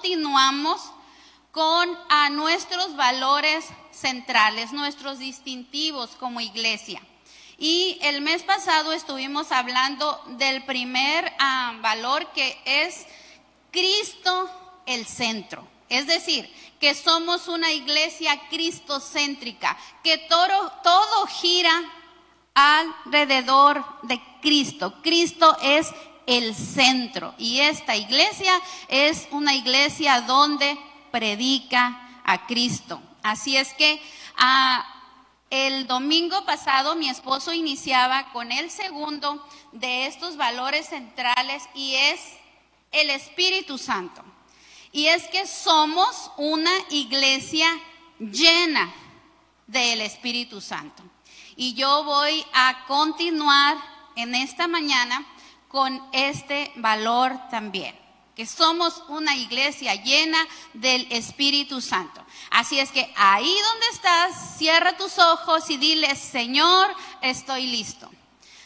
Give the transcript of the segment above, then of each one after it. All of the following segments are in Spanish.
continuamos con a nuestros valores centrales, nuestros distintivos como iglesia. Y el mes pasado estuvimos hablando del primer ah, valor que es Cristo el centro. Es decir, que somos una iglesia cristocéntrica, que todo, todo gira alrededor de Cristo. Cristo es el centro y esta iglesia es una iglesia donde predica a Cristo. Así es que ah, el domingo pasado mi esposo iniciaba con el segundo de estos valores centrales y es el Espíritu Santo. Y es que somos una iglesia llena del Espíritu Santo. Y yo voy a continuar en esta mañana con este valor también, que somos una iglesia llena del Espíritu Santo. Así es que ahí donde estás, cierra tus ojos y dile, Señor, estoy listo.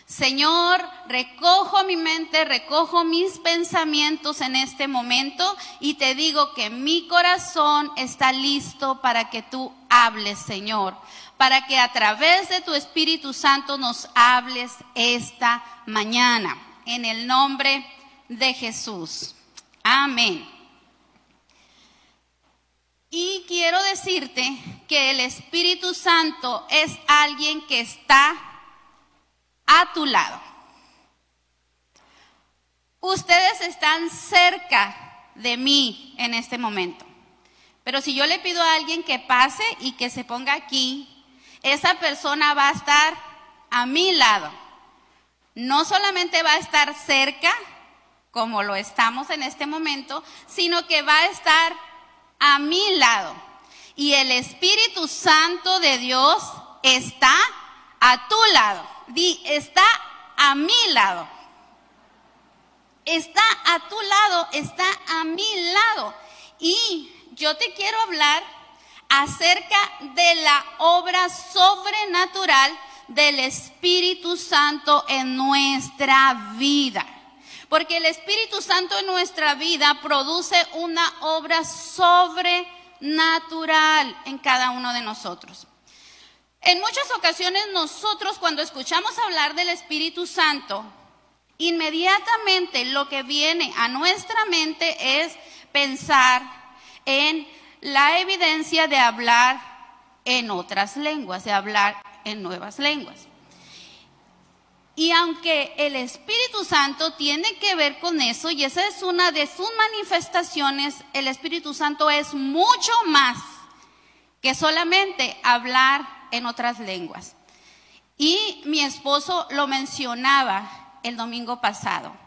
Señor, recojo mi mente, recojo mis pensamientos en este momento y te digo que mi corazón está listo para que tú hables, Señor, para que a través de tu Espíritu Santo nos hables esta mañana en el nombre de Jesús. Amén. Y quiero decirte que el Espíritu Santo es alguien que está a tu lado. Ustedes están cerca de mí en este momento. Pero si yo le pido a alguien que pase y que se ponga aquí, esa persona va a estar a mi lado no solamente va a estar cerca, como lo estamos en este momento, sino que va a estar a mi lado. Y el Espíritu Santo de Dios está a tu lado. Di, está a mi lado. Está a tu lado, está a mi lado. Y yo te quiero hablar acerca de la obra sobrenatural del Espíritu Santo en nuestra vida. Porque el Espíritu Santo en nuestra vida produce una obra sobrenatural en cada uno de nosotros. En muchas ocasiones nosotros cuando escuchamos hablar del Espíritu Santo, inmediatamente lo que viene a nuestra mente es pensar en la evidencia de hablar en otras lenguas, de hablar en nuevas lenguas. Y aunque el Espíritu Santo tiene que ver con eso, y esa es una de sus manifestaciones, el Espíritu Santo es mucho más que solamente hablar en otras lenguas. Y mi esposo lo mencionaba el domingo pasado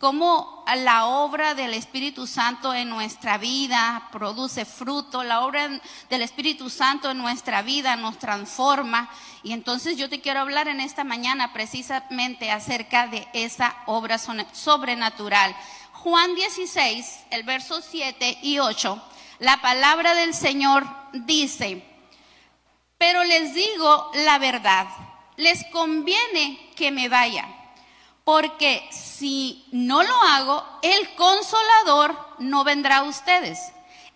cómo la obra del Espíritu Santo en nuestra vida produce fruto, la obra del Espíritu Santo en nuestra vida nos transforma. Y entonces yo te quiero hablar en esta mañana precisamente acerca de esa obra sobrenatural. Juan 16, el verso 7 y 8, la palabra del Señor dice, pero les digo la verdad, les conviene que me vaya porque si no lo hago, el consolador no vendrá a ustedes.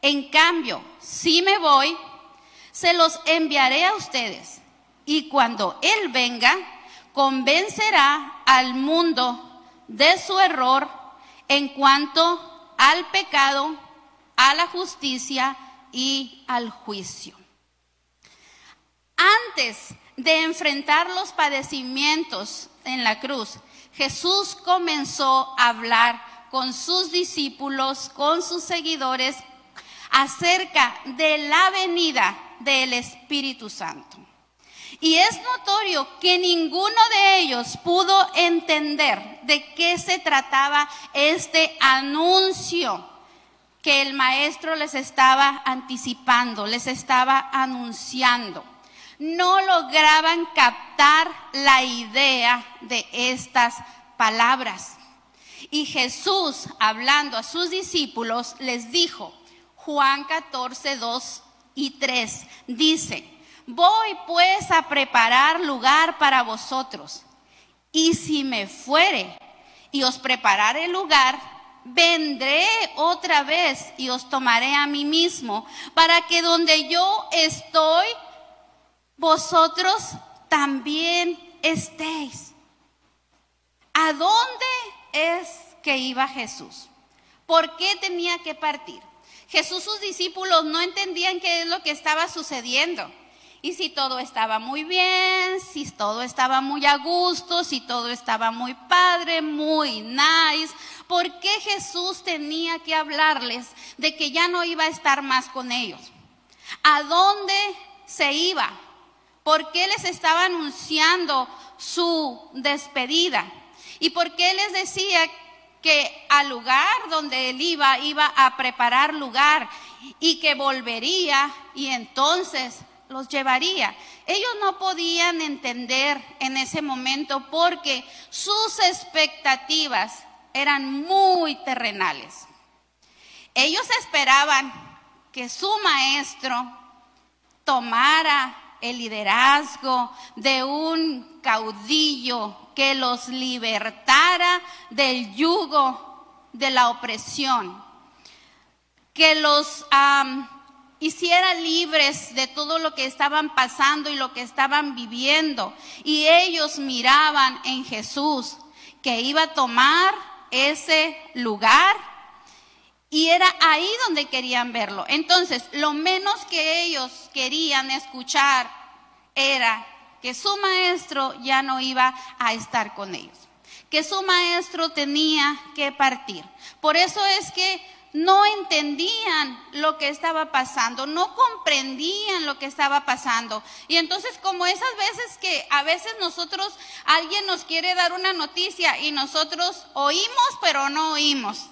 En cambio, si me voy, se los enviaré a ustedes. Y cuando Él venga, convencerá al mundo de su error en cuanto al pecado, a la justicia y al juicio. Antes de enfrentar los padecimientos en la cruz, Jesús comenzó a hablar con sus discípulos, con sus seguidores, acerca de la venida del Espíritu Santo. Y es notorio que ninguno de ellos pudo entender de qué se trataba este anuncio que el maestro les estaba anticipando, les estaba anunciando no lograban captar la idea de estas palabras. Y Jesús, hablando a sus discípulos, les dijo, Juan 14, 2 y 3, dice, voy pues a preparar lugar para vosotros. Y si me fuere y os preparare lugar, vendré otra vez y os tomaré a mí mismo, para que donde yo estoy, vosotros también estéis. ¿A dónde es que iba Jesús? ¿Por qué tenía que partir? Jesús, sus discípulos no entendían qué es lo que estaba sucediendo. Y si todo estaba muy bien, si todo estaba muy a gusto, si todo estaba muy padre, muy nice, ¿por qué Jesús tenía que hablarles de que ya no iba a estar más con ellos? ¿A dónde se iba? ¿Por qué les estaba anunciando su despedida? ¿Y por qué les decía que al lugar donde él iba iba a preparar lugar y que volvería y entonces los llevaría. Ellos no podían entender en ese momento porque sus expectativas eran muy terrenales. Ellos esperaban que su maestro tomara el liderazgo de un caudillo que los libertara del yugo de la opresión, que los hiciera libres de todo lo que estaban pasando y lo que estaban viviendo. Y ellos miraban en Jesús que iba a tomar ese lugar y era ahí donde querían verlo. Entonces, lo menos que ellos querían escuchar era que su maestro ya no iba a estar con ellos, que su maestro tenía que partir. Por eso es que no entendían lo que estaba pasando, no comprendían lo que estaba pasando. Y entonces como esas veces que a veces nosotros, alguien nos quiere dar una noticia y nosotros oímos pero no oímos.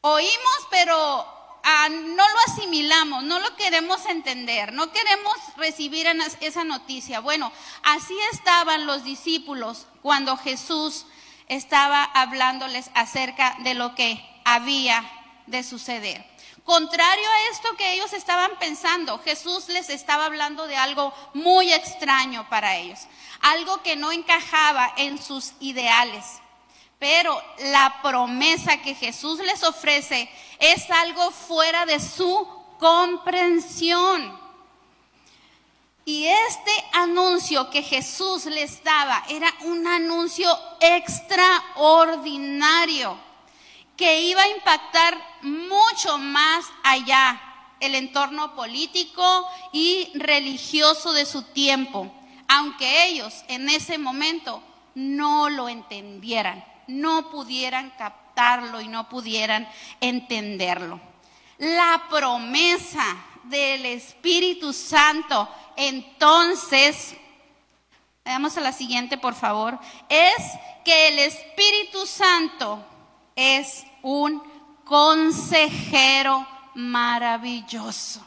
Oímos pero ah, no lo asimilamos, no lo queremos entender, no queremos recibir esa noticia. Bueno, así estaban los discípulos cuando Jesús estaba hablándoles acerca de lo que había de suceder. Contrario a esto que ellos estaban pensando, Jesús les estaba hablando de algo muy extraño para ellos, algo que no encajaba en sus ideales. Pero la promesa que Jesús les ofrece es algo fuera de su comprensión. Y este anuncio que Jesús les daba era un anuncio extraordinario que iba a impactar mucho más allá el entorno político y religioso de su tiempo, aunque ellos en ese momento no lo entendieran, no pudieran captarlo y no pudieran entenderlo. La promesa del Espíritu Santo entonces, veamos a la siguiente, por favor, es que el Espíritu Santo es un consejero maravilloso.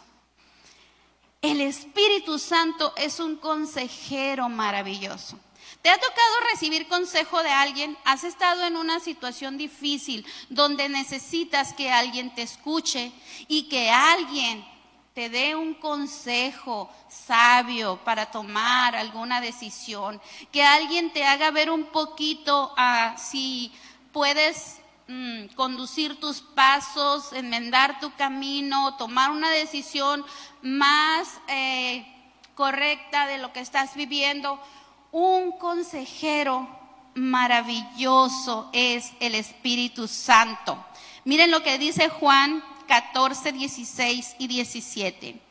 El Espíritu Santo es un consejero maravilloso. ¿Te ha tocado recibir consejo de alguien? ¿Has estado en una situación difícil donde necesitas que alguien te escuche y que alguien te dé un consejo sabio para tomar alguna decisión, que alguien te haga ver un poquito a si puedes mm, conducir tus pasos, enmendar tu camino, tomar una decisión más eh, correcta de lo que estás viviendo. Un consejero maravilloso es el Espíritu Santo. Miren lo que dice Juan 14, 16 y 17.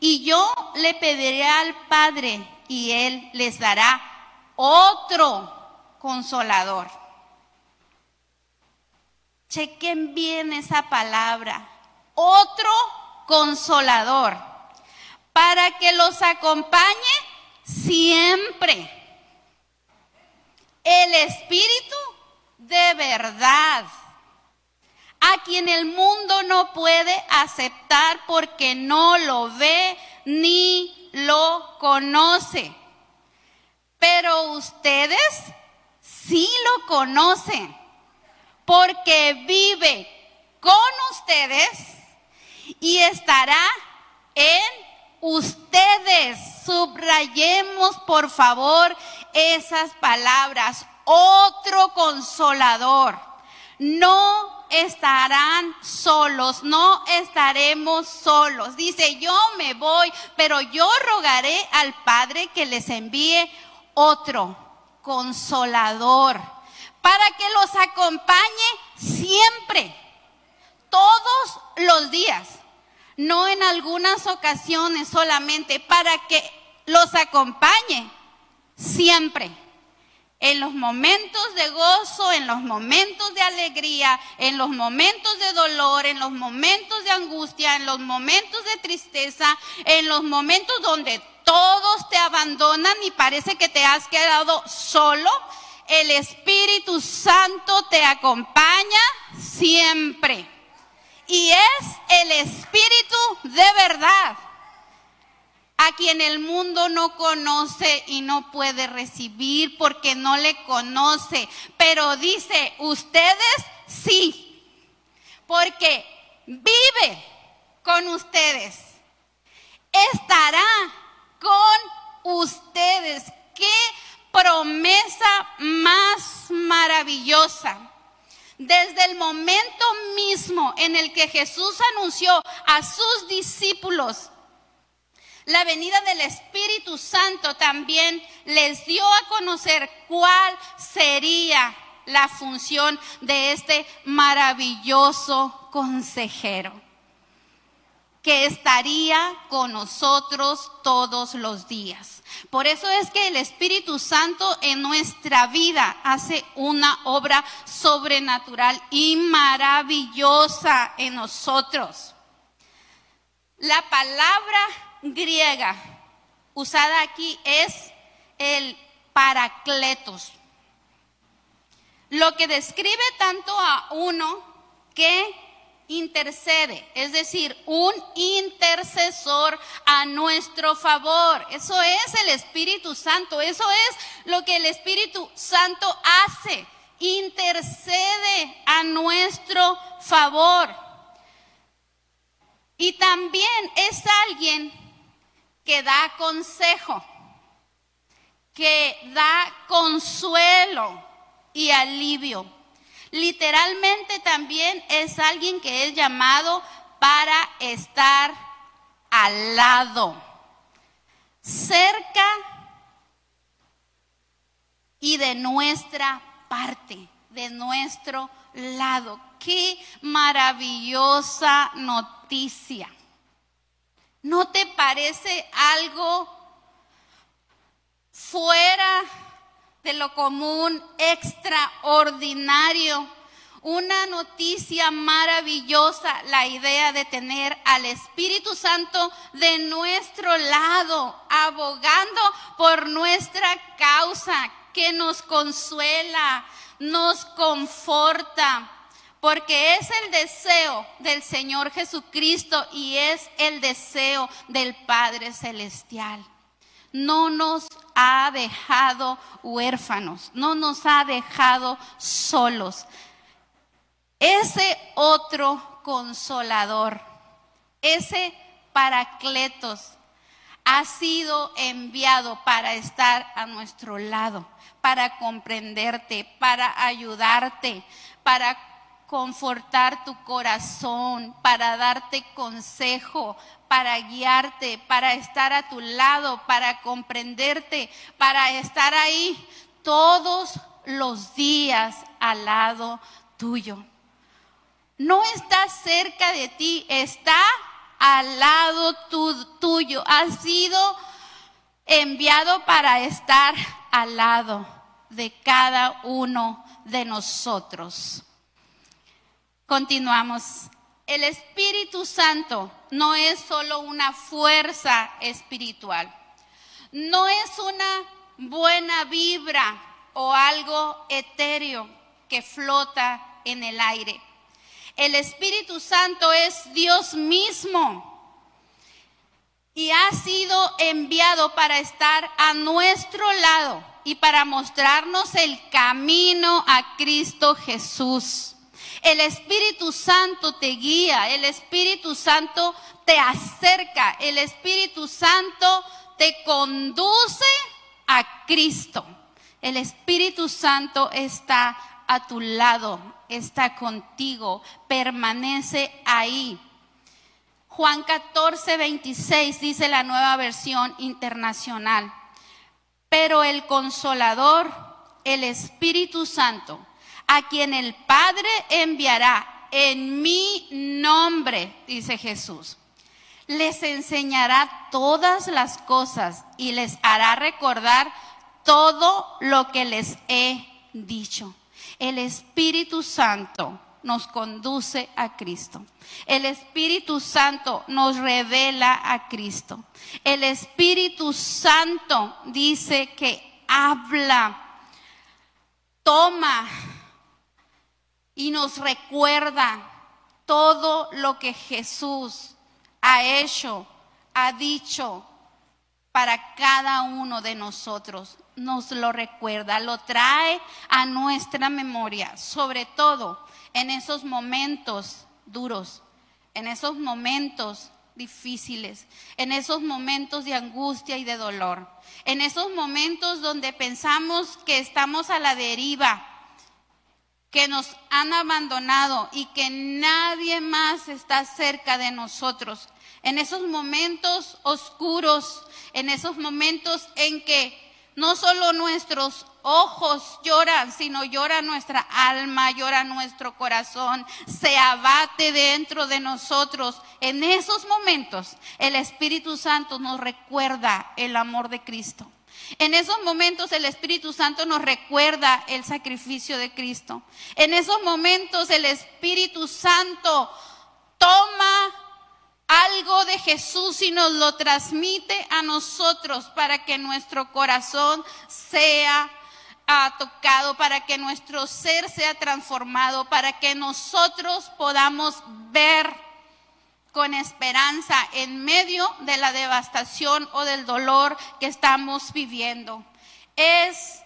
Y yo le pediré al Padre y Él les dará otro consolador. Chequen bien esa palabra. Otro consolador. Para que los acompañe siempre. El Espíritu de verdad a quien el mundo no puede aceptar porque no lo ve ni lo conoce. Pero ustedes sí lo conocen porque vive con ustedes y estará en ustedes. Subrayemos por favor esas palabras. Otro consolador no estarán solos, no estaremos solos. Dice, yo me voy, pero yo rogaré al Padre que les envíe otro consolador para que los acompañe siempre, todos los días, no en algunas ocasiones solamente, para que los acompañe siempre en los momentos de gozo, en los momentos de alegría, en los momentos de dolor, en los momentos de angustia, en los momentos de tristeza, en los momentos donde todos te abandonan y parece que te has quedado solo, el Espíritu Santo te acompaña siempre. Y es el Espíritu de verdad a quien el mundo no conoce y no puede recibir porque no le conoce. Pero dice, ustedes sí, porque vive con ustedes, estará con ustedes. ¡Qué promesa más maravillosa! Desde el momento mismo en el que Jesús anunció a sus discípulos la venida del Espíritu Santo también les dio a conocer cuál sería la función de este maravilloso consejero, que estaría con nosotros todos los días. Por eso es que el Espíritu Santo en nuestra vida hace una obra sobrenatural y maravillosa en nosotros. La palabra griega usada aquí es el paracletos, lo que describe tanto a uno que intercede, es decir, un intercesor a nuestro favor. Eso es el Espíritu Santo, eso es lo que el Espíritu Santo hace, intercede a nuestro favor. Y también es alguien que da consejo, que da consuelo y alivio. Literalmente también es alguien que es llamado para estar al lado, cerca y de nuestra parte, de nuestro lado. Qué maravillosa noticia. ¿No te parece algo fuera de lo común, extraordinario? Una noticia maravillosa, la idea de tener al Espíritu Santo de nuestro lado, abogando por nuestra causa, que nos consuela, nos conforta porque es el deseo del Señor Jesucristo y es el deseo del Padre Celestial. No nos ha dejado huérfanos, no nos ha dejado solos. Ese otro consolador, ese paracletos, ha sido enviado para estar a nuestro lado, para comprenderte, para ayudarte, para confortar tu corazón, para darte consejo, para guiarte, para estar a tu lado, para comprenderte, para estar ahí todos los días al lado tuyo. No está cerca de ti, está al lado tuyo. Ha sido enviado para estar al lado de cada uno de nosotros. Continuamos. El Espíritu Santo no es solo una fuerza espiritual, no es una buena vibra o algo etéreo que flota en el aire. El Espíritu Santo es Dios mismo y ha sido enviado para estar a nuestro lado y para mostrarnos el camino a Cristo Jesús. El Espíritu Santo te guía, el Espíritu Santo te acerca, el Espíritu Santo te conduce a Cristo. El Espíritu Santo está a tu lado, está contigo, permanece ahí. Juan 14, 26 dice la nueva versión internacional. Pero el consolador, el Espíritu Santo, a quien el Padre enviará en mi nombre, dice Jesús, les enseñará todas las cosas y les hará recordar todo lo que les he dicho. El Espíritu Santo nos conduce a Cristo. El Espíritu Santo nos revela a Cristo. El Espíritu Santo dice que habla, toma y nos recuerda todo lo que Jesús ha hecho, ha dicho para cada uno de nosotros. Nos lo recuerda, lo trae a nuestra memoria, sobre todo en esos momentos duros, en esos momentos difíciles, en esos momentos de angustia y de dolor, en esos momentos donde pensamos que estamos a la deriva, que nos han abandonado y que nadie más está cerca de nosotros, en esos momentos oscuros, en esos momentos en que no solo nuestros ojos lloran, sino llora nuestra alma, llora nuestro corazón, se abate dentro de nosotros. En esos momentos el Espíritu Santo nos recuerda el amor de Cristo. En esos momentos el Espíritu Santo nos recuerda el sacrificio de Cristo. En esos momentos el Espíritu Santo toma algo de Jesús y nos lo transmite a nosotros para que nuestro corazón sea ah, tocado, para que nuestro ser sea transformado, para que nosotros podamos ver con esperanza en medio de la devastación o del dolor que estamos viviendo. Es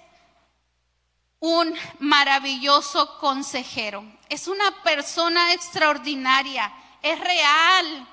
un maravilloso consejero, es una persona extraordinaria, es real,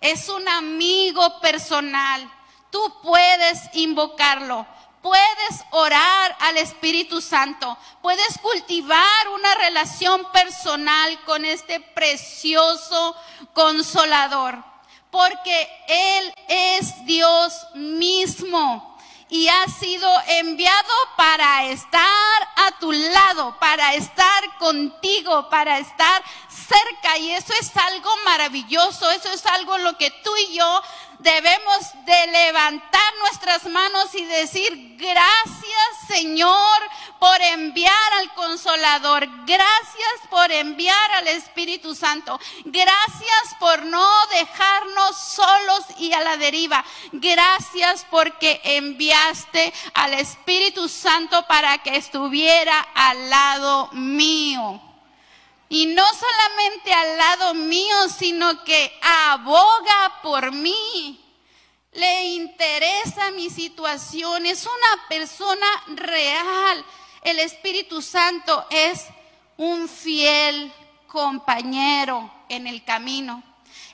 es un amigo personal. Tú puedes invocarlo, puedes orar al Espíritu Santo, puedes cultivar una relación personal con este precioso consolador, porque Él es Dios mismo y ha sido enviado para estar a tu lado, para estar contigo, para estar cerca. Y eso es algo maravilloso, eso es algo lo que tú y yo debemos de levantar nuestras manos y decir, gracias Señor por enviar al consolador, gracias por enviar al Espíritu Santo, gracias por no dejarnos solos y a la deriva, gracias porque enviaste al Espíritu Santo para que estuviera al lado mío. Y no solamente al lado mío, sino que aboga por mí. Le interesa mi situación. Es una persona real. El Espíritu Santo es un fiel compañero en el camino.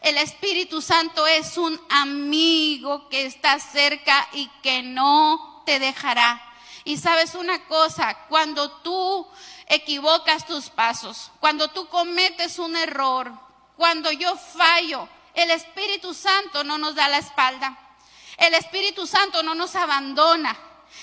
El Espíritu Santo es un amigo que está cerca y que no te dejará. Y sabes una cosa, cuando tú equivocas tus pasos, cuando tú cometes un error, cuando yo fallo, el Espíritu Santo no nos da la espalda. El Espíritu Santo no nos abandona.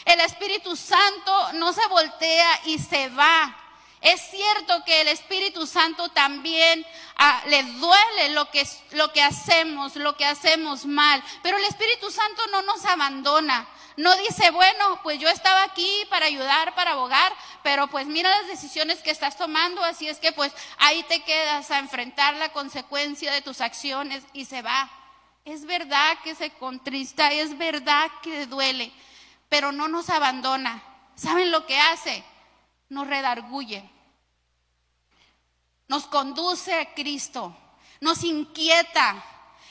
El Espíritu Santo no se voltea y se va. Es cierto que el Espíritu Santo también ah, le duele lo que, lo que hacemos, lo que hacemos mal, pero el Espíritu Santo no nos abandona. No dice, bueno, pues yo estaba aquí para ayudar, para abogar, pero pues mira las decisiones que estás tomando, así es que pues ahí te quedas a enfrentar la consecuencia de tus acciones y se va. Es verdad que se contrista, es verdad que duele, pero no nos abandona. ¿Saben lo que hace? Nos redarguye, nos conduce a Cristo, nos inquieta,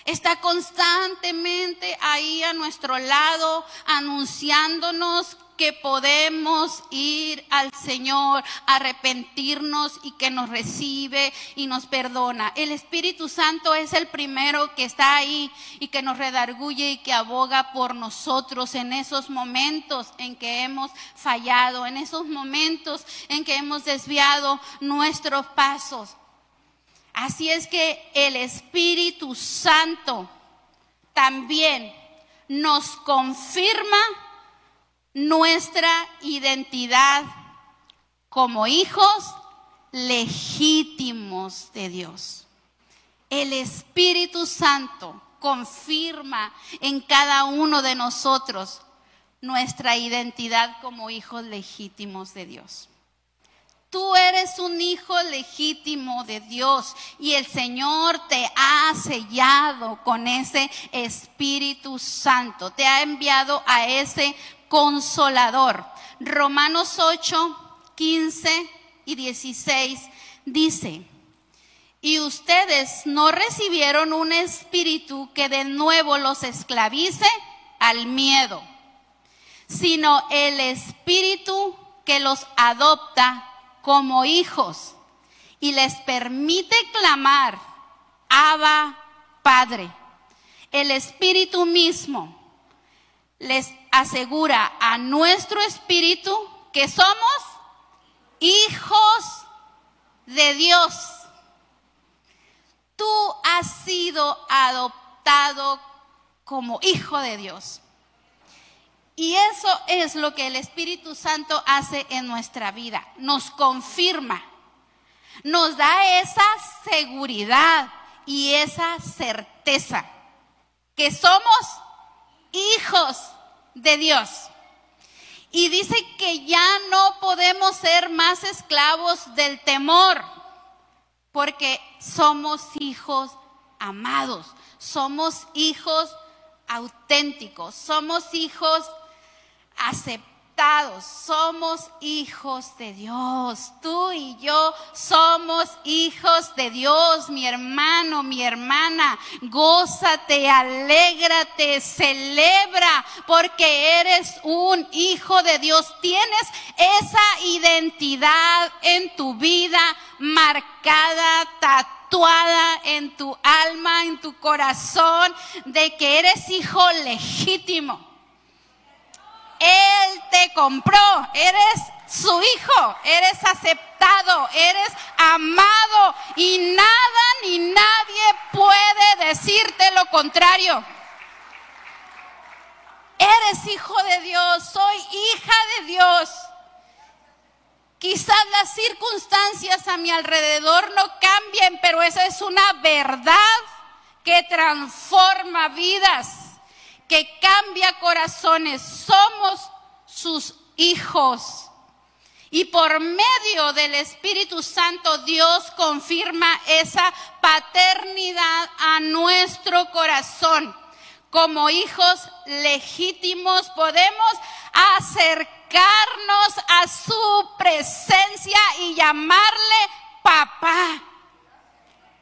está constantemente ahí a nuestro lado, anunciándonos que podemos ir al Señor, arrepentirnos y que nos recibe y nos perdona. El Espíritu Santo es el primero que está ahí y que nos redarguye y que aboga por nosotros en esos momentos en que hemos fallado, en esos momentos en que hemos desviado nuestros pasos. Así es que el Espíritu Santo también nos confirma nuestra identidad como hijos legítimos de Dios. El Espíritu Santo confirma en cada uno de nosotros nuestra identidad como hijos legítimos de Dios. Tú eres un hijo legítimo de Dios y el Señor te ha sellado con ese Espíritu Santo, te ha enviado a ese consolador. Romanos 8, 15 y 16 dice, y ustedes no recibieron un espíritu que de nuevo los esclavice al miedo, sino el espíritu que los adopta como hijos y les permite clamar, Abba Padre. El Espíritu mismo les asegura a nuestro espíritu que somos hijos de Dios. Tú has sido adoptado como hijo de Dios. Y eso es lo que el Espíritu Santo hace en nuestra vida. Nos confirma, nos da esa seguridad y esa certeza que somos hijos de Dios. Y dice que ya no podemos ser más esclavos del temor, porque somos hijos amados, somos hijos auténticos, somos hijos aceptados, somos hijos de Dios. Tú y yo somos hijos de Dios, mi hermano, mi hermana. Gózate, alégrate, celebra, porque eres un hijo de Dios. Tienes esa identidad en tu vida marcada, tatuada en tu alma, en tu corazón, de que eres hijo legítimo él te compró, eres su hijo, eres aceptado, eres amado. Y nada ni nadie puede decirte lo contrario. Eres hijo de Dios, soy hija de Dios. Quizás las circunstancias a mi alrededor no cambien, pero esa es una verdad que transforma vidas que cambia corazones. Somos sus hijos. Y por medio del Espíritu Santo Dios confirma esa paternidad a nuestro corazón. Como hijos legítimos podemos acercarnos a su presencia y llamarle papá.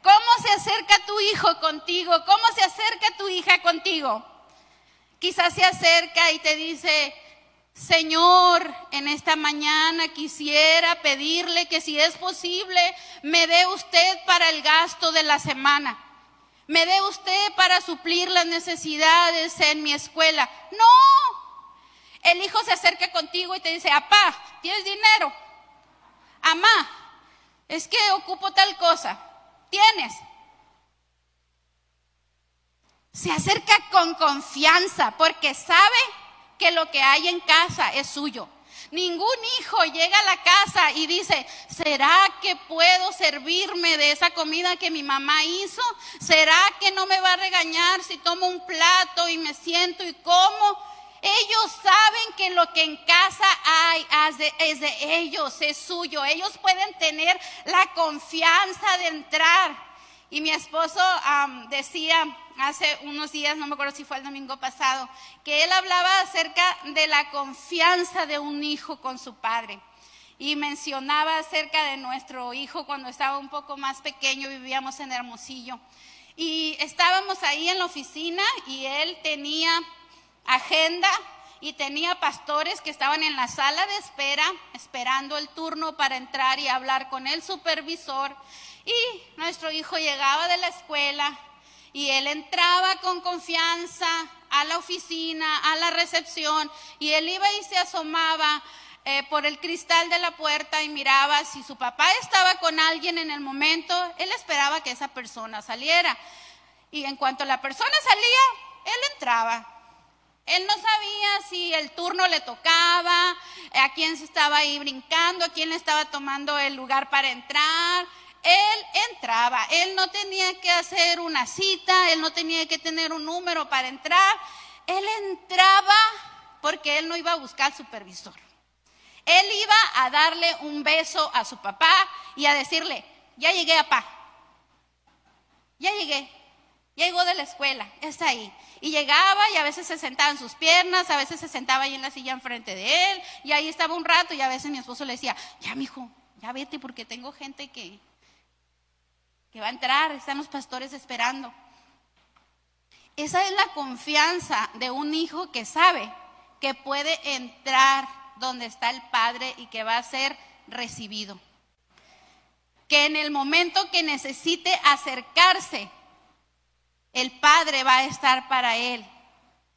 ¿Cómo se acerca tu hijo contigo? ¿Cómo se acerca tu hija contigo? Quizás se acerca y te dice, Señor, en esta mañana quisiera pedirle que si es posible, me dé usted para el gasto de la semana. Me dé usted para suplir las necesidades en mi escuela. No. El hijo se acerca contigo y te dice, apá, ¿tienes dinero? Amá, es que ocupo tal cosa. ¿Tienes? Se acerca con confianza porque sabe que lo que hay en casa es suyo. Ningún hijo llega a la casa y dice, ¿será que puedo servirme de esa comida que mi mamá hizo? ¿Será que no me va a regañar si tomo un plato y me siento y como? Ellos saben que lo que en casa hay es de ellos, es suyo. Ellos pueden tener la confianza de entrar. Y mi esposo decía hace unos días, no me acuerdo si fue el domingo pasado, que él hablaba acerca de la confianza de un hijo con su padre. Y mencionaba acerca de nuestro hijo cuando estaba un poco más pequeño, vivíamos en Hermosillo. Y estábamos ahí en la oficina y él tenía agenda y tenía pastores que estaban en la sala de espera esperando el turno para entrar y hablar con el supervisor. Y nuestro hijo llegaba de la escuela y él entraba con confianza a la oficina, a la recepción, y él iba y se asomaba eh, por el cristal de la puerta y miraba si su papá estaba con alguien en el momento, él esperaba que esa persona saliera. Y en cuanto la persona salía, él entraba. Él no sabía si el turno le tocaba, a quién se estaba ahí brincando, a quién le estaba tomando el lugar para entrar. Él entraba, él no tenía que hacer una cita, él no tenía que tener un número para entrar. Él entraba porque él no iba a buscar supervisor. Él iba a darle un beso a su papá y a decirle, ya llegué, papá. Ya llegué. Llegó de la escuela, está ahí. Y llegaba y a veces se sentaba en sus piernas, a veces se sentaba ahí en la silla enfrente de él, y ahí estaba un rato, y a veces mi esposo le decía, ya mijo, ya vete porque tengo gente que, que va a entrar, están los pastores esperando. Esa es la confianza de un hijo que sabe que puede entrar donde está el Padre y que va a ser recibido. Que en el momento que necesite acercarse el Padre va a estar para él.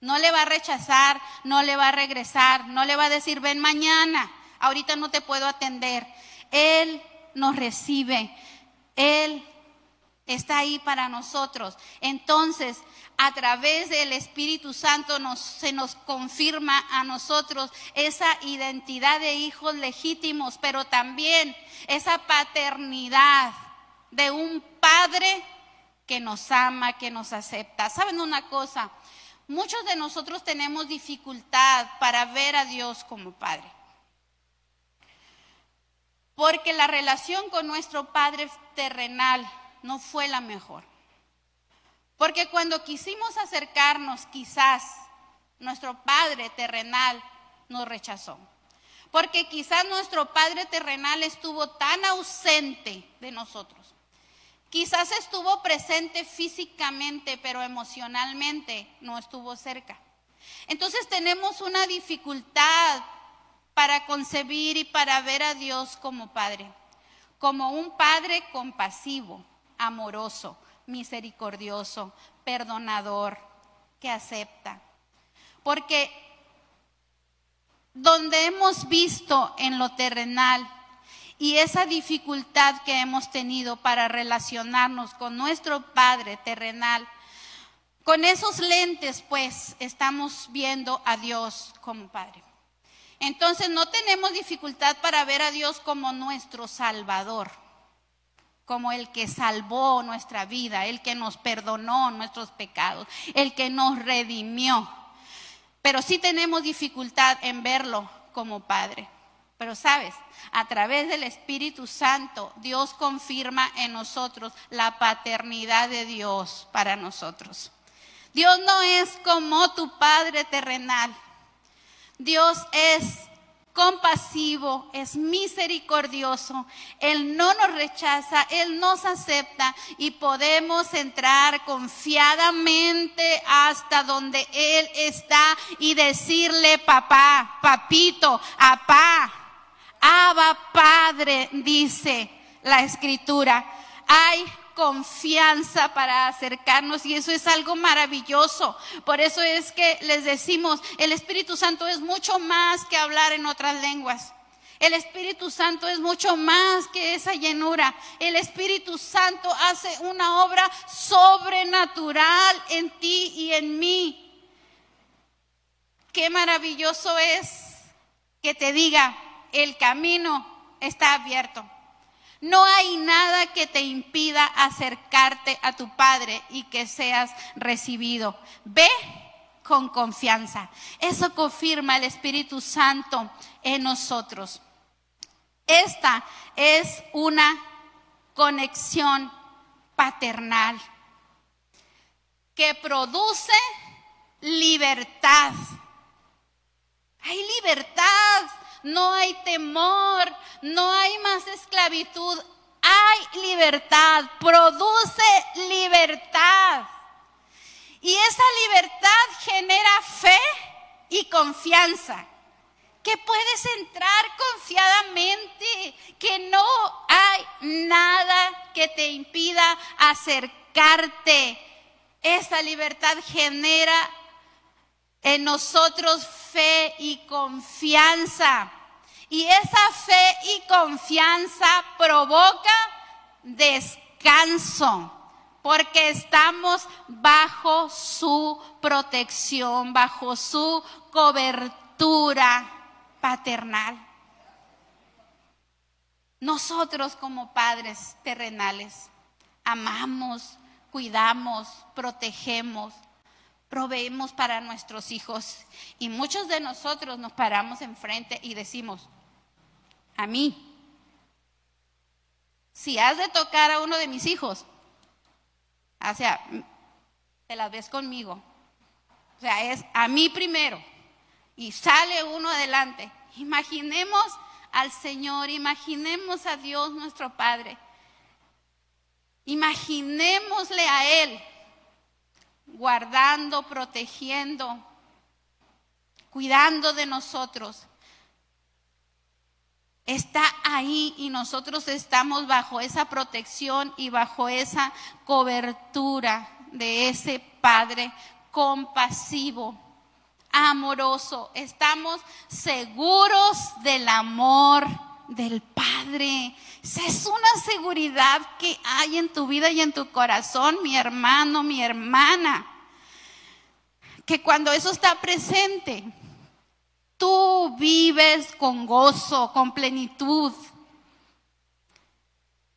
No le va a rechazar, no le va a regresar, no le va a decir, ven mañana, ahorita no te puedo atender. Él nos recibe, Él está ahí para nosotros. Entonces, a través del Espíritu Santo se nos confirma a nosotros esa identidad de hijos legítimos, pero también esa paternidad de un padre que nos ama, que nos acepta. ¿Saben una cosa? Muchos de nosotros tenemos dificultad para ver a Dios como Padre. Porque la relación con nuestro Padre terrenal no fue la mejor. Porque cuando quisimos acercarnos, quizás nuestro Padre terrenal nos rechazó. Porque quizás nuestro Padre terrenal estuvo tan ausente de nosotros Quizás estuvo presente físicamente, pero emocionalmente no estuvo cerca. Entonces tenemos una dificultad para concebir y para ver a Dios como Padre, como un Padre compasivo, amoroso, misericordioso, perdonador, que acepta. Porque donde hemos visto en lo terrenal y esa dificultad que hemos tenido para relacionarnos con nuestro Padre terrenal, con esos lentes pues estamos viendo a Dios como Padre. Entonces no tenemos dificultad para ver a Dios como nuestro Salvador, como el que salvó nuestra vida, el que nos perdonó nuestros pecados, el que nos redimió. Pero sí tenemos dificultad en verlo como Padre. Pero sabes, a través del Espíritu Santo, Dios confirma en nosotros la paternidad de Dios para nosotros. Dios no es como tu Padre terrenal. Dios es compasivo, es misericordioso. Él no nos rechaza, Él nos acepta y podemos entrar confiadamente hasta donde Él está y decirle, papá, papito, apá Abba Padre, dice la escritura. Hay confianza para acercarnos y eso es algo maravilloso. Por eso es que les decimos, el Espíritu Santo es mucho más que hablar en otras lenguas. El Espíritu Santo es mucho más que esa llenura. El Espíritu Santo hace una obra sobrenatural en ti y en mí. Qué maravilloso es que te diga, el camino está abierto. No hay nada que te impida acercarte a tu Padre y que seas recibido. Ve con confianza. Eso confirma el Espíritu Santo en nosotros. Esta es una conexión paternal que produce libertad. Hay libertad no hay temor, no hay más esclavitud, hay libertad, produce libertad. Y esa libertad genera fe y confianza. Que puedes entrar confiadamente, que no hay nada que te impida acercarte. Esa libertad genera en nosotros fe y confianza. Y esa fe y confianza provoca descanso porque estamos bajo su protección, bajo su cobertura paternal. Nosotros como padres terrenales amamos, cuidamos, protegemos, proveemos para nuestros hijos y muchos de nosotros nos paramos enfrente y decimos, a mí, si has de tocar a uno de mis hijos, o sea, te las ves conmigo. O sea, es a mí primero. Y sale uno adelante. Imaginemos al Señor, imaginemos a Dios nuestro Padre. Imaginémosle a Él guardando, protegiendo, cuidando de nosotros está ahí y nosotros estamos bajo esa protección y bajo esa cobertura de ese Padre compasivo, amoroso. Estamos seguros del amor del Padre. Esa es una seguridad que hay en tu vida y en tu corazón, mi hermano, mi hermana. Que cuando eso está presente, tú vives con gozo, con plenitud.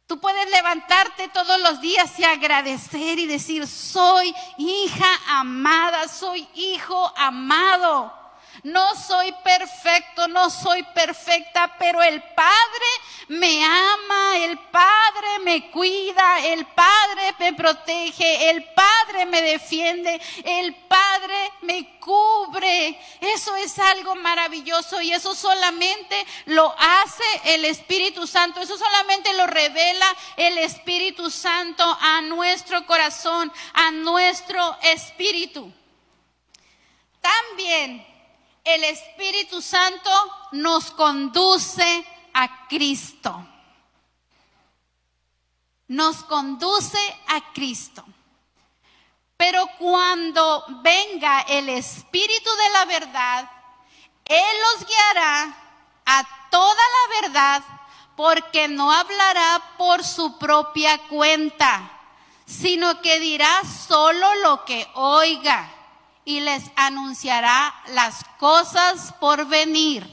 Tú puedes levantarte todos los días y agradecer y decir, soy hija amada, soy hijo amado. No soy perfecto, no soy perfecta, pero el Padre me ama, el Padre me cuida, el Padre me protege, el Padre me defiende, el Padre me cubre. Eso es algo maravilloso y eso solamente lo hace el Espíritu Santo, eso solamente lo revela el Espíritu Santo a nuestro corazón, a nuestro espíritu. También el Espíritu Santo nos conduce a Cristo. Nos conduce a Cristo. Pero cuando venga el Espíritu de la verdad, Él los guiará a toda la verdad porque no hablará por su propia cuenta, sino que dirá solo lo que oiga y les anunciará las cosas por venir.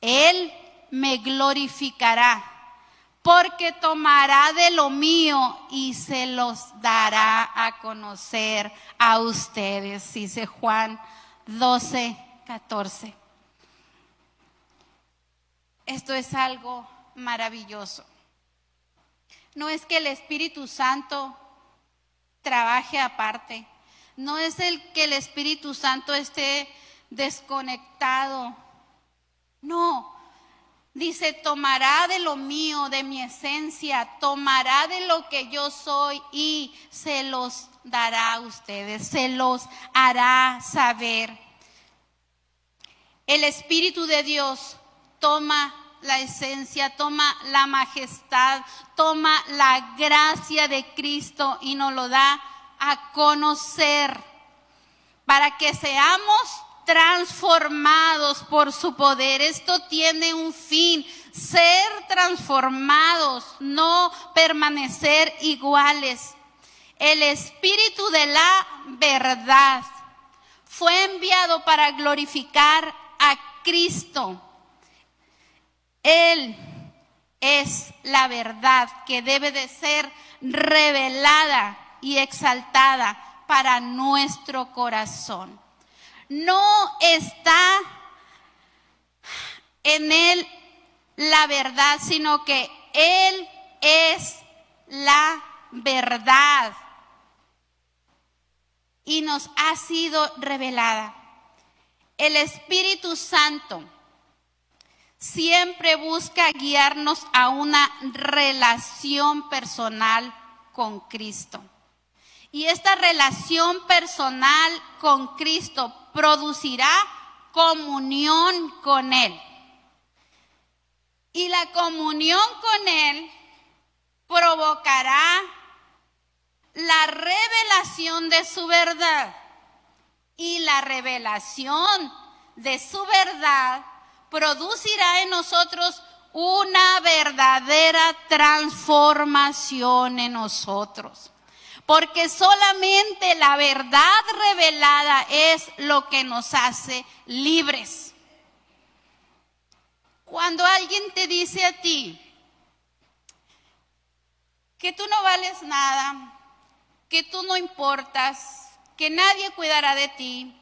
Él me glorificará, porque tomará de lo mío y se los dará a conocer a ustedes, dice Juan 12, 14. Esto es algo maravilloso. No es que el Espíritu Santo trabaje aparte no es el que el Espíritu Santo esté desconectado. No. Dice, tomará de lo mío, de mi esencia, tomará de lo que yo soy y se los dará a ustedes, se los hará saber. El Espíritu de Dios toma la esencia, toma la majestad, toma la gracia de Cristo y nos lo da a conocer, para que seamos transformados por su poder. Esto tiene un fin, ser transformados, no permanecer iguales. El Espíritu de la verdad fue enviado para glorificar a Cristo. Él es la verdad que debe de ser revelada y exaltada para nuestro corazón. No está en Él la verdad, sino que Él es la verdad y nos ha sido revelada. El Espíritu Santo siempre busca guiarnos a una relación personal con Cristo. Y esta relación personal con Cristo producirá comunión con Él. Y la comunión con Él provocará la revelación de su verdad. Y la revelación de su verdad producirá en nosotros una verdadera transformación en nosotros. Porque solamente la verdad revelada es lo que nos hace libres. Cuando alguien te dice a ti que tú no vales nada, que tú no importas, que nadie cuidará de ti,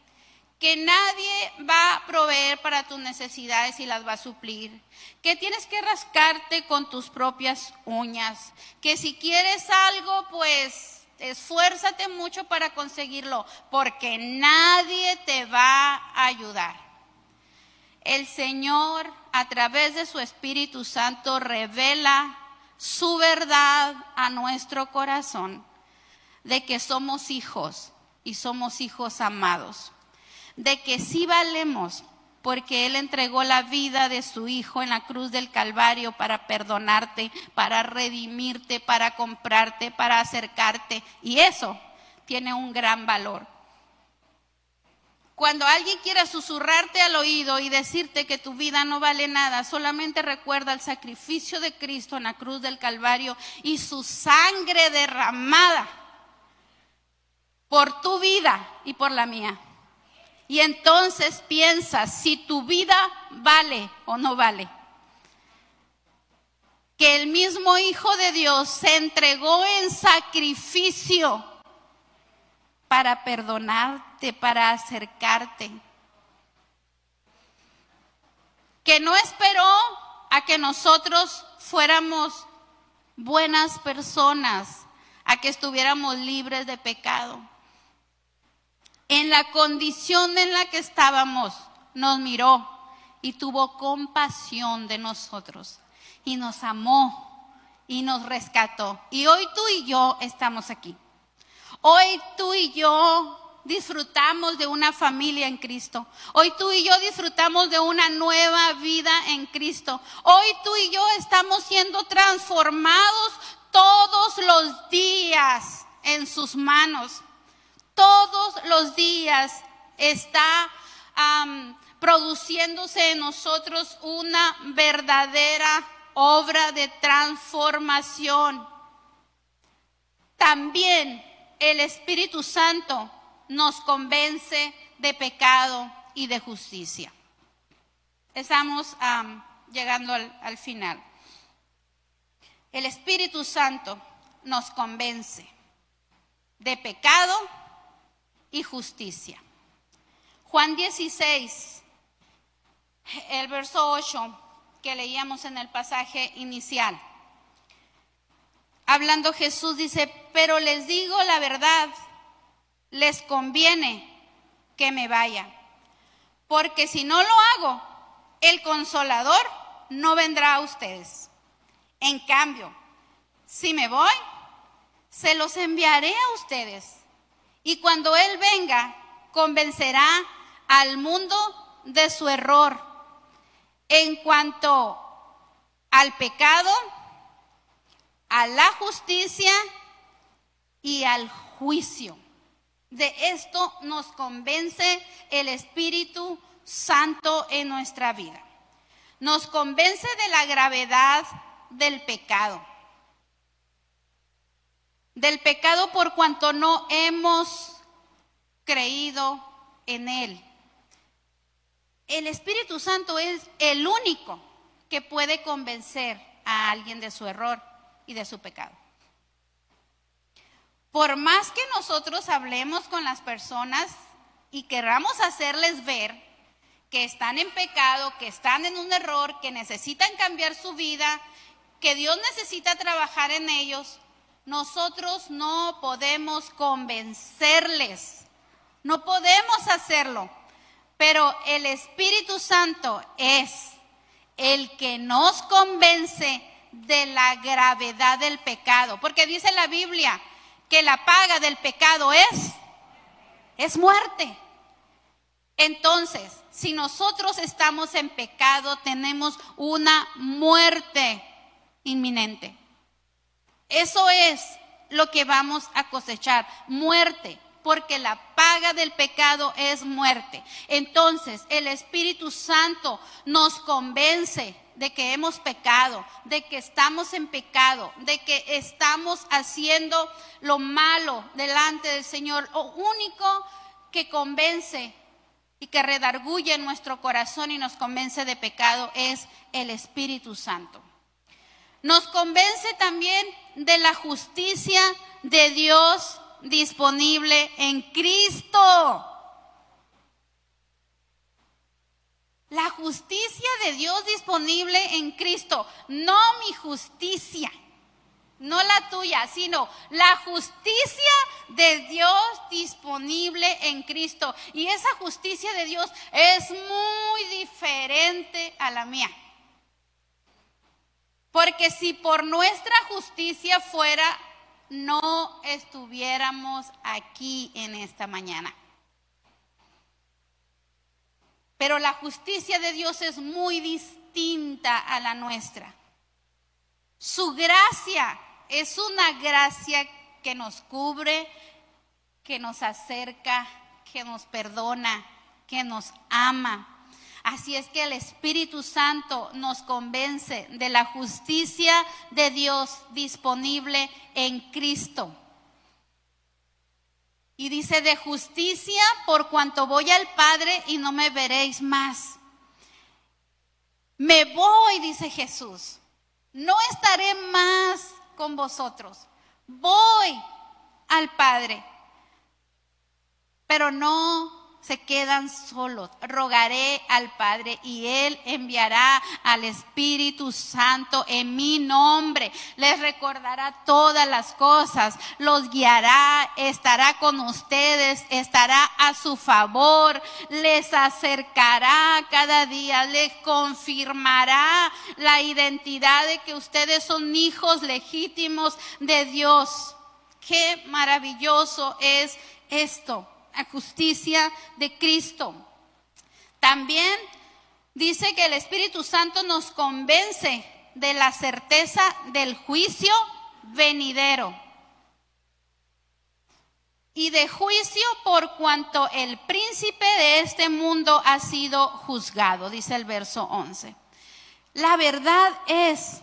que nadie va a proveer para tus necesidades y las va a suplir, que tienes que rascarte con tus propias uñas, que si quieres algo, pues esfuérzate mucho para conseguirlo, porque nadie te va a ayudar. El Señor, a través de su Espíritu Santo, revela su verdad a nuestro corazón de que somos hijos y somos hijos amados de que sí valemos porque Él entregó la vida de su Hijo en la cruz del Calvario para perdonarte, para redimirte, para comprarte, para acercarte. Y eso tiene un gran valor. Cuando alguien quiera susurrarte al oído y decirte que tu vida no vale nada, solamente recuerda el sacrificio de Cristo en la cruz del Calvario y su sangre derramada por tu vida y por la mía. Y entonces piensa si tu vida vale o no vale. Que el mismo Hijo de Dios se entregó en sacrificio para perdonarte, para acercarte. Que no esperó a que nosotros fuéramos buenas personas, a que estuviéramos libres de pecado en la condición en la que estábamos, nos miró y tuvo compasión de nosotros y nos amó y nos rescató. Y hoy tú y yo estamos aquí. Hoy tú y yo disfrutamos de una familia en Cristo. Hoy tú y yo disfrutamos de una nueva vida en Cristo. Hoy tú y yo estamos siendo transformados todos los días en sus manos todos los días está produciéndose en nosotros una verdadera obra de transformación. También el Espíritu Santo nos convence de pecado y de justicia. Estamos llegando al final. El Espíritu Santo nos convence de pecado y justicia. Juan 16, el verso 8 que leíamos en el pasaje inicial. Hablando Jesús dice, pero les digo la verdad, les conviene que me vaya, porque si no lo hago, el consolador no vendrá a ustedes. En cambio, si me voy, se los enviaré a ustedes. Y cuando Él venga, convencerá al mundo de su error en cuanto al pecado, a la justicia y al juicio. De esto nos convence el Espíritu Santo en nuestra vida. Nos convence de la gravedad del pecado del pecado por cuanto no hemos creído en Él. El Espíritu Santo es el único que puede convencer a alguien de su error y de su pecado. Por más que nosotros hablemos con las personas y queramos hacerles ver que están en pecado, que están en un error, que necesitan cambiar su vida, que Dios necesita trabajar en ellos, nosotros no podemos convencerles, no podemos hacerlo, pero el Espíritu Santo es el que nos convence de la gravedad del pecado, porque dice la Biblia que la paga del pecado es es muerte. Entonces, si nosotros estamos en pecado, tenemos una muerte inminente. Eso es lo que vamos a cosechar, muerte, porque la paga del pecado es muerte. Entonces, el Espíritu Santo nos convence de que hemos pecado, de que estamos en pecado, de que estamos haciendo lo malo delante del Señor. Lo único que convence y que redarguye nuestro corazón y nos convence de pecado es el Espíritu Santo. Nos convence también de la justicia de Dios disponible en Cristo. La justicia de Dios disponible en Cristo, no mi justicia, no la tuya, sino la justicia de Dios disponible en Cristo. Y esa justicia de Dios es muy diferente a la mía. Porque si por nuestra justicia fuera, no estuviéramos aquí en esta mañana. Pero la justicia de Dios es muy distinta a la nuestra. Su gracia es una gracia que nos cubre, que nos acerca, que nos perdona, que nos ama. Así es que el Espíritu Santo nos convence de la justicia de Dios disponible en Cristo. Y dice, de justicia por cuanto voy al Padre y no me veréis más. Me voy, dice Jesús. No estaré más con vosotros. Voy al Padre. Pero no se quedan solos. Rogaré al Padre y Él enviará al Espíritu Santo en mi nombre. Les recordará todas las cosas, los guiará, estará con ustedes, estará a su favor, les acercará cada día, les confirmará la identidad de que ustedes son hijos legítimos de Dios. Qué maravilloso es esto justicia de Cristo. También dice que el Espíritu Santo nos convence de la certeza del juicio venidero. Y de juicio por cuanto el príncipe de este mundo ha sido juzgado, dice el verso 11. La verdad es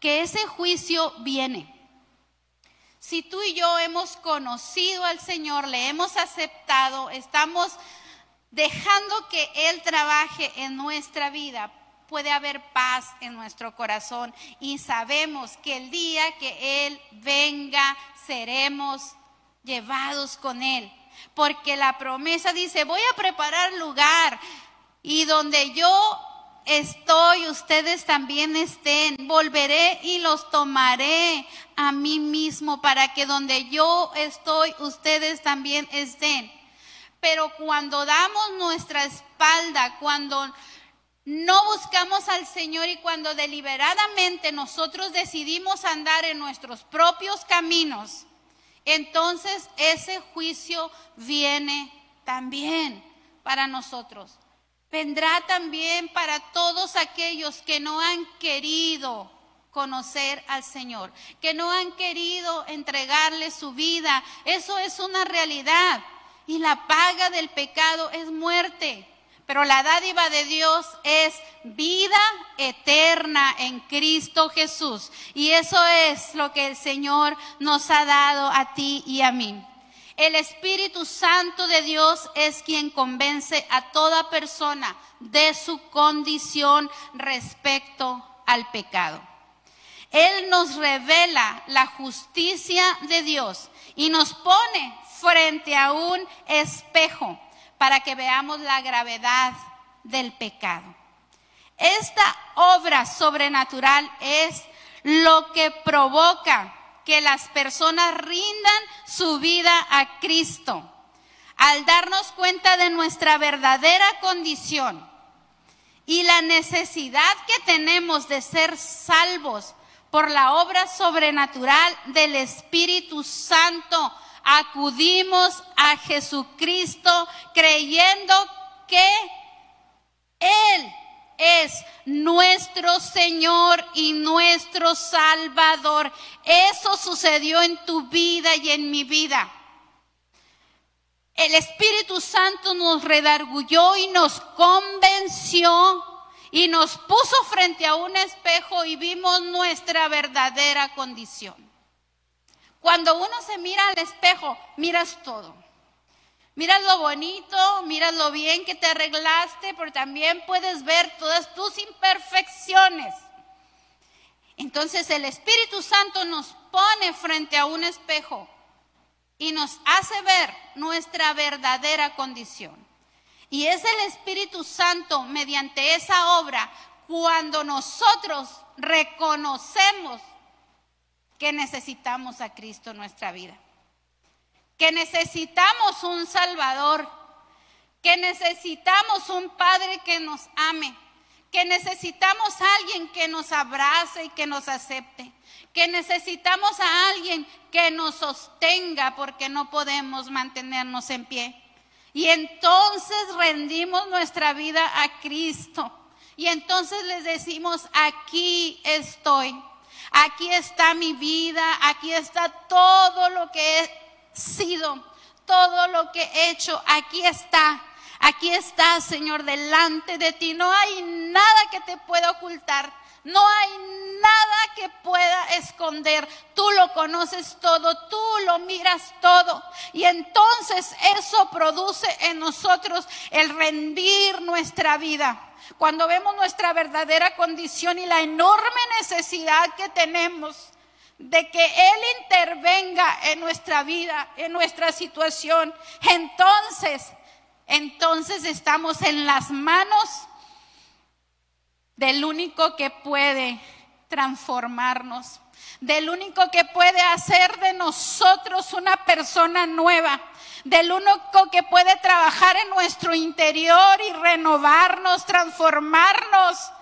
que ese juicio viene. Si tú y yo hemos conocido al Señor, le hemos aceptado, estamos dejando que Él trabaje en nuestra vida, puede haber paz en nuestro corazón y sabemos que el día que Él venga seremos llevados con Él. Porque la promesa dice, voy a preparar lugar y donde yo estoy, ustedes también estén. Volveré y los tomaré a mí mismo para que donde yo estoy, ustedes también estén. Pero cuando damos nuestra espalda, cuando no buscamos al Señor y cuando deliberadamente nosotros decidimos andar en nuestros propios caminos, entonces ese juicio viene también para nosotros vendrá también para todos aquellos que no han querido conocer al Señor, que no han querido entregarle su vida. Eso es una realidad. Y la paga del pecado es muerte. Pero la dádiva de Dios es vida eterna en Cristo Jesús. Y eso es lo que el Señor nos ha dado a ti y a mí. El Espíritu Santo de Dios es quien convence a toda persona de su condición respecto al pecado. Él nos revela la justicia de Dios y nos pone frente a un espejo para que veamos la gravedad del pecado. Esta obra sobrenatural es lo que provoca que las personas rindan su vida a Cristo. Al darnos cuenta de nuestra verdadera condición y la necesidad que tenemos de ser salvos por la obra sobrenatural del Espíritu Santo acudimos a Jesucristo creyendo que Él es nuestro Señor y nuestro Salvador. Eso sucedió en tu vida y en mi vida. El Espíritu Santo nos redargulló y nos convenció y nos puso frente a un espejo y vimos nuestra verdadera condición. Cuando uno se mira al espejo, miras todo. Miras lo bonito, miras lo bien que te arreglaste, pero también puedes ver todas tus imperfecciones. Entonces el Espíritu Santo nos pone frente a un espejo y nos hace ver nuestra verdadera condición. Y es el Espíritu Santo mediante esa obra cuando nosotros reconocemos que necesitamos a Cristo en nuestra vida que necesitamos un Salvador, que necesitamos un Padre que nos ame, que necesitamos a alguien que nos abrace y que nos acepte, que necesitamos a alguien que nos sostenga porque no podemos mantenernos en pie. Y entonces rendimos nuestra vida a Cristo. Y entonces les decimos, aquí estoy, aquí está mi vida, aquí está todo lo que sido, todo lo que he hecho, aquí está. Aquí está, Señor, delante de ti. No hay nada que te pueda ocultar. No hay nada que pueda esconder. Tú lo conoces todo, tú lo miras todo. Y entonces eso produce en nosotros el rendir nuestra vida. Cuando vemos nuestra verdadera condición y la enorme necesidad que tenemos de que Él intervenga en nuestra vida, en nuestra situación, entonces, entonces estamos en las manos del único que puede transformarnos, del único que puede hacer de nosotros una persona nueva, del único que puede trabajar en nuestro interior y renovarnos, transformarnos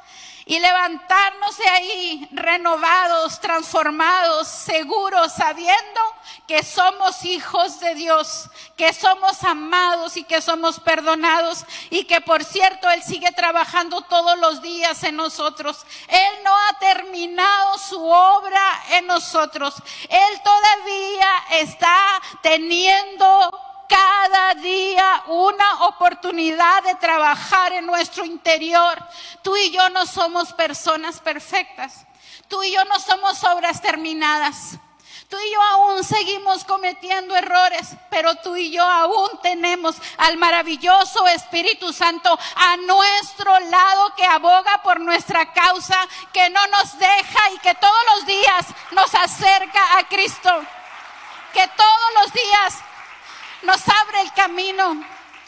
y levantarnos de ahí renovados, transformados, seguros, sabiendo que somos hijos de Dios, que somos amados y que somos perdonados y que por cierto Él sigue trabajando todos los días en nosotros. Él no ha terminado su obra en nosotros. Él todavía está teniendo cada día una oportunidad de trabajar en nuestro interior. Tú y yo no somos personas perfectas. Tú y yo no somos obras terminadas. Tú y yo aún seguimos cometiendo errores, pero tú y yo aún tenemos al maravilloso Espíritu Santo a nuestro lado que aboga por nuestra causa, que no nos deja y que todos los días nos acerca a Cristo. Que todos los días nos abre el camino,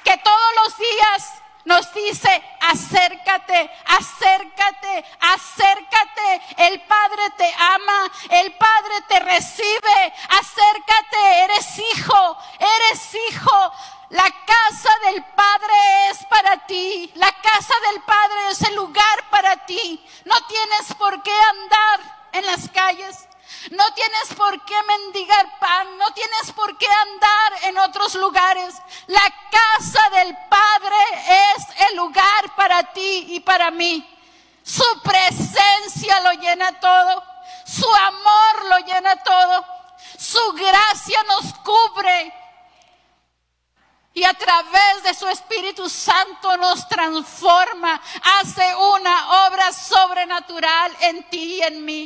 que todos los días nos dice, acércate, acércate, acércate. El Padre te ama, el Padre te recibe. Acércate, eres hijo, eres hijo. La casa del Padre es para ti. La casa del Padre es el lugar para ti. No tienes por qué andar en las calles. No tienes por qué mendigar pan, no tienes por qué andar en otros lugares. La casa del Padre es el lugar para ti y para mí. Su presencia lo llena todo, su amor lo llena todo, su gracia nos cubre. Y a través de su Espíritu Santo nos transforma, hace una obra sobrenatural en ti y en mí.